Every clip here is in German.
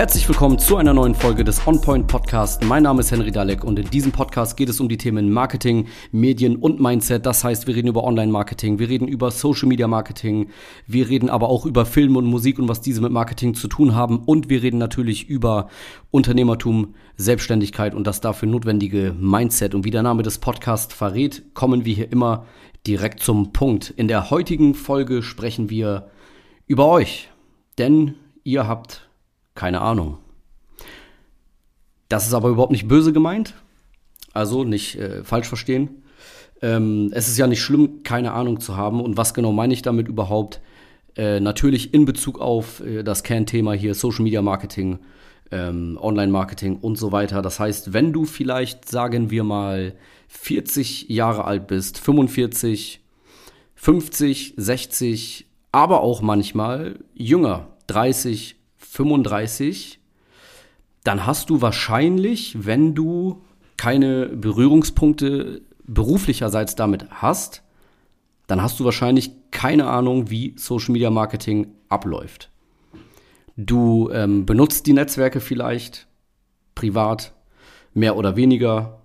Herzlich willkommen zu einer neuen Folge des OnPoint Podcast. Mein Name ist Henry Dalek und in diesem Podcast geht es um die Themen Marketing, Medien und Mindset. Das heißt, wir reden über Online-Marketing, wir reden über Social-Media-Marketing, wir reden aber auch über Film und Musik und was diese mit Marketing zu tun haben und wir reden natürlich über Unternehmertum, Selbstständigkeit und das dafür notwendige Mindset. Und wie der Name des Podcasts verrät, kommen wir hier immer direkt zum Punkt. In der heutigen Folge sprechen wir über euch, denn ihr habt keine Ahnung. Das ist aber überhaupt nicht böse gemeint. Also nicht äh, falsch verstehen. Ähm, es ist ja nicht schlimm, keine Ahnung zu haben. Und was genau meine ich damit überhaupt? Äh, natürlich in Bezug auf äh, das Kernthema hier Social Media Marketing, ähm, Online Marketing und so weiter. Das heißt, wenn du vielleicht, sagen wir mal, 40 Jahre alt bist, 45, 50, 60, aber auch manchmal jünger, 30, 35, dann hast du wahrscheinlich, wenn du keine Berührungspunkte beruflicherseits damit hast, dann hast du wahrscheinlich keine Ahnung, wie Social Media Marketing abläuft. Du ähm, benutzt die Netzwerke vielleicht privat, mehr oder weniger,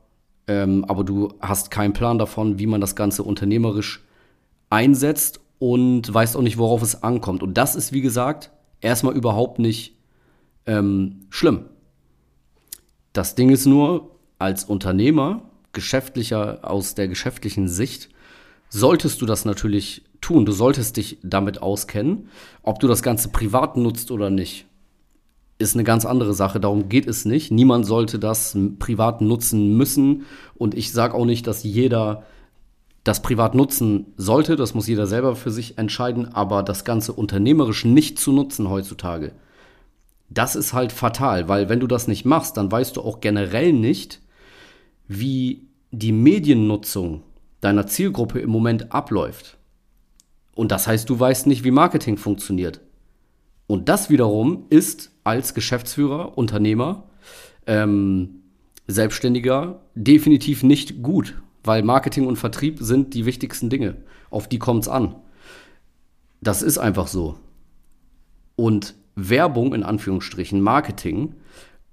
ähm, aber du hast keinen Plan davon, wie man das Ganze unternehmerisch einsetzt und weißt auch nicht, worauf es ankommt. Und das ist, wie gesagt, erstmal überhaupt nicht ähm, schlimm. Das Ding ist nur, als Unternehmer, geschäftlicher, aus der geschäftlichen Sicht, solltest du das natürlich tun. Du solltest dich damit auskennen. Ob du das Ganze privat nutzt oder nicht, ist eine ganz andere Sache. Darum geht es nicht. Niemand sollte das privat nutzen müssen. Und ich sage auch nicht, dass jeder das privat nutzen sollte, das muss jeder selber für sich entscheiden, aber das Ganze unternehmerisch nicht zu nutzen heutzutage, das ist halt fatal, weil wenn du das nicht machst, dann weißt du auch generell nicht, wie die Mediennutzung deiner Zielgruppe im Moment abläuft. Und das heißt, du weißt nicht, wie Marketing funktioniert. Und das wiederum ist als Geschäftsführer, Unternehmer, ähm, Selbstständiger definitiv nicht gut, weil Marketing und Vertrieb sind die wichtigsten Dinge. Auf die kommt es an. Das ist einfach so. Und Werbung in Anführungsstrichen, Marketing,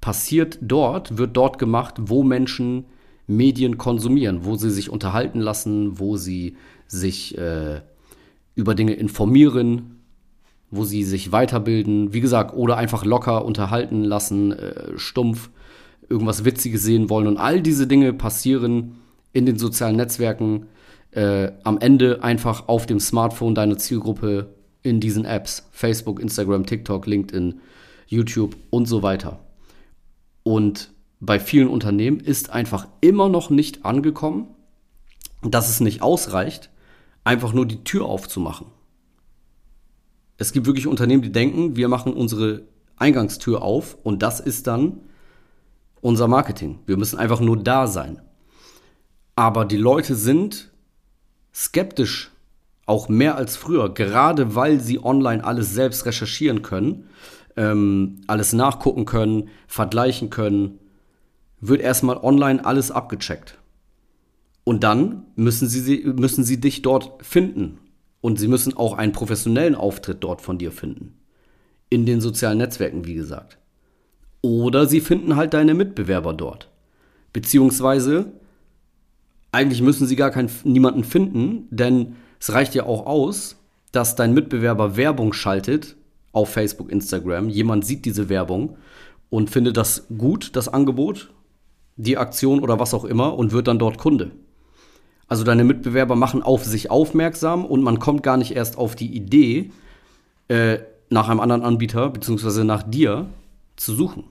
passiert dort, wird dort gemacht, wo Menschen Medien konsumieren, wo sie sich unterhalten lassen, wo sie sich äh, über Dinge informieren, wo sie sich weiterbilden, wie gesagt, oder einfach locker unterhalten lassen, äh, stumpf irgendwas Witziges sehen wollen. Und all diese Dinge passieren in den sozialen Netzwerken, äh, am Ende einfach auf dem Smartphone deiner Zielgruppe in diesen Apps, Facebook, Instagram, TikTok, LinkedIn, YouTube und so weiter. Und bei vielen Unternehmen ist einfach immer noch nicht angekommen, dass es nicht ausreicht, einfach nur die Tür aufzumachen. Es gibt wirklich Unternehmen, die denken, wir machen unsere Eingangstür auf und das ist dann unser Marketing. Wir müssen einfach nur da sein. Aber die Leute sind skeptisch, auch mehr als früher, gerade weil sie online alles selbst recherchieren können, ähm, alles nachgucken können, vergleichen können, wird erstmal online alles abgecheckt. Und dann müssen sie, müssen sie dich dort finden. Und sie müssen auch einen professionellen Auftritt dort von dir finden. In den sozialen Netzwerken, wie gesagt. Oder sie finden halt deine Mitbewerber dort. Beziehungsweise eigentlich müssen sie gar keinen, niemanden finden, denn es reicht ja auch aus, dass dein Mitbewerber Werbung schaltet auf Facebook, Instagram. Jemand sieht diese Werbung und findet das gut, das Angebot, die Aktion oder was auch immer und wird dann dort Kunde. Also deine Mitbewerber machen auf sich aufmerksam und man kommt gar nicht erst auf die Idee, äh, nach einem anderen Anbieter bzw. nach dir zu suchen.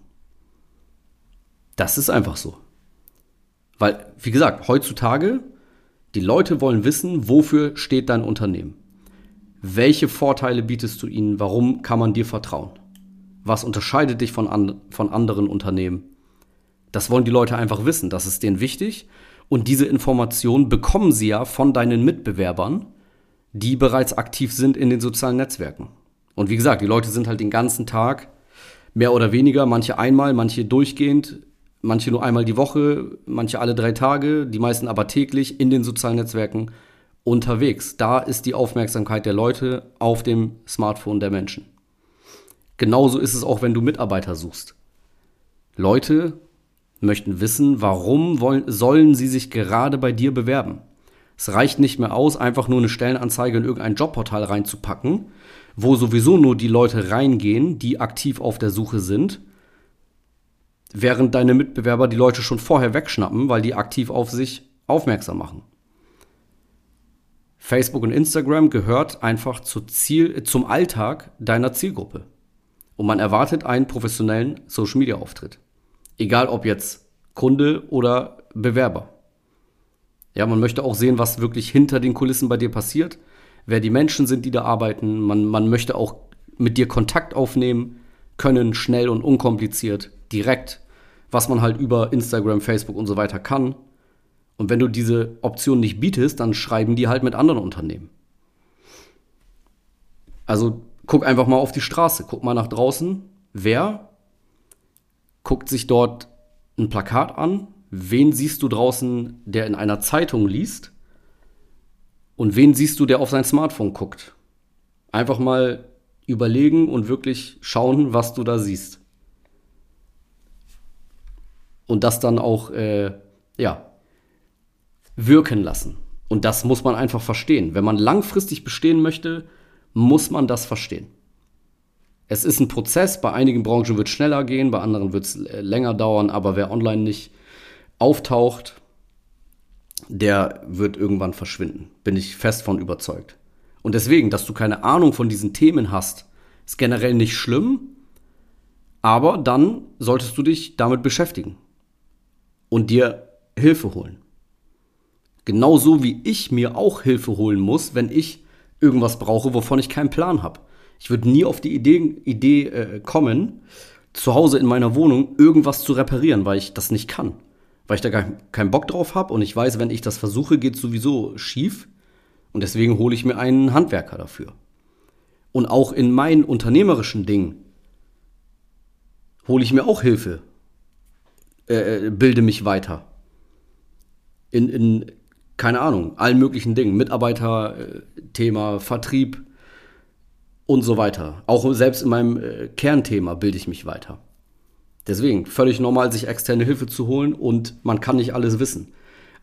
Das ist einfach so. Weil, wie gesagt, heutzutage, die Leute wollen wissen, wofür steht dein Unternehmen? Welche Vorteile bietest du ihnen? Warum kann man dir vertrauen? Was unterscheidet dich von, an, von anderen Unternehmen? Das wollen die Leute einfach wissen. Das ist denen wichtig. Und diese Informationen bekommen sie ja von deinen Mitbewerbern, die bereits aktiv sind in den sozialen Netzwerken. Und wie gesagt, die Leute sind halt den ganzen Tag, mehr oder weniger, manche einmal, manche durchgehend manche nur einmal die Woche, manche alle drei Tage, die meisten aber täglich in den sozialen Netzwerken unterwegs. Da ist die Aufmerksamkeit der Leute auf dem Smartphone der Menschen. Genauso ist es auch, wenn du Mitarbeiter suchst. Leute möchten wissen, warum wollen, sollen sie sich gerade bei dir bewerben. Es reicht nicht mehr aus, einfach nur eine Stellenanzeige in irgendein Jobportal reinzupacken, wo sowieso nur die Leute reingehen, die aktiv auf der Suche sind, während deine Mitbewerber die Leute schon vorher wegschnappen, weil die aktiv auf sich aufmerksam machen. Facebook und Instagram gehört einfach zu Ziel, zum Alltag deiner Zielgruppe. Und man erwartet einen professionellen Social Media Auftritt. Egal ob jetzt Kunde oder Bewerber. Ja, man möchte auch sehen, was wirklich hinter den Kulissen bei dir passiert, wer die Menschen sind, die da arbeiten. Man, man möchte auch mit dir Kontakt aufnehmen können, schnell und unkompliziert, direkt, was man halt über Instagram, Facebook und so weiter kann. Und wenn du diese Option nicht bietest, dann schreiben die halt mit anderen Unternehmen. Also guck einfach mal auf die Straße, guck mal nach draußen, wer guckt sich dort ein Plakat an, wen siehst du draußen, der in einer Zeitung liest und wen siehst du, der auf sein Smartphone guckt. Einfach mal überlegen und wirklich schauen, was du da siehst. Und das dann auch, äh, ja, wirken lassen. Und das muss man einfach verstehen. Wenn man langfristig bestehen möchte, muss man das verstehen. Es ist ein Prozess, bei einigen Branchen wird es schneller gehen, bei anderen wird es äh, länger dauern, aber wer online nicht auftaucht, der wird irgendwann verschwinden. Bin ich fest von überzeugt. Und deswegen, dass du keine Ahnung von diesen Themen hast, ist generell nicht schlimm, aber dann solltest du dich damit beschäftigen und dir Hilfe holen. Genauso wie ich mir auch Hilfe holen muss, wenn ich irgendwas brauche, wovon ich keinen Plan habe. Ich würde nie auf die Idee, Idee äh, kommen, zu Hause in meiner Wohnung irgendwas zu reparieren, weil ich das nicht kann. Weil ich da gar keinen Bock drauf habe und ich weiß, wenn ich das versuche, geht es sowieso schief. Und deswegen hole ich mir einen Handwerker dafür. Und auch in meinen unternehmerischen Dingen hole ich mir auch Hilfe, äh, äh bilde mich weiter. In, in, keine Ahnung, allen möglichen Dingen. Mitarbeiterthema, Vertrieb, und so weiter. Auch selbst in meinem äh, Kernthema bilde ich mich weiter. Deswegen völlig normal, sich externe Hilfe zu holen und man kann nicht alles wissen.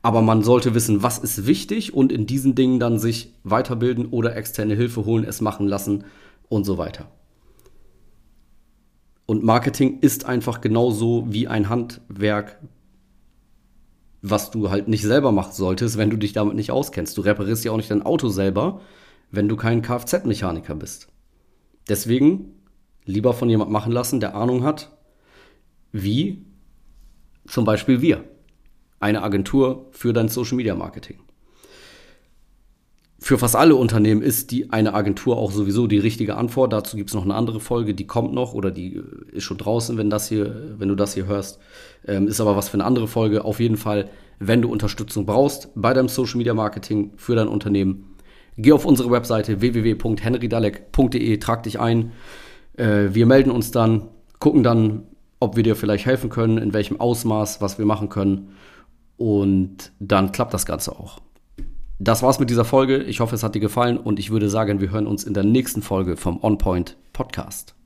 Aber man sollte wissen, was ist wichtig und in diesen Dingen dann sich weiterbilden oder externe Hilfe holen, es machen lassen und so weiter. Und Marketing ist einfach genauso wie ein Handwerk, was du halt nicht selber machen solltest, wenn du dich damit nicht auskennst. Du reparierst ja auch nicht dein Auto selber, wenn du kein Kfz-Mechaniker bist. Deswegen lieber von jemand machen lassen, der Ahnung hat, wie zum Beispiel wir, eine Agentur für dein Social Media Marketing. Für fast alle Unternehmen ist die eine Agentur auch sowieso die richtige Antwort. Dazu gibt es noch eine andere Folge, die kommt noch oder die äh, ist schon draußen, wenn das hier, wenn du das hier hörst. Ähm, ist aber was für eine andere Folge. Auf jeden Fall, wenn du Unterstützung brauchst bei deinem Social Media Marketing für dein Unternehmen, Geh auf unsere Webseite www.henrydalek.de, trag dich ein. Äh, wir melden uns dann, gucken dann, ob wir dir vielleicht helfen können, in welchem Ausmaß, was wir machen können. Und dann klappt das Ganze auch. Das war's mit dieser Folge. Ich hoffe, es hat dir gefallen und ich würde sagen, wir hören uns in der nächsten Folge vom On Point Podcast.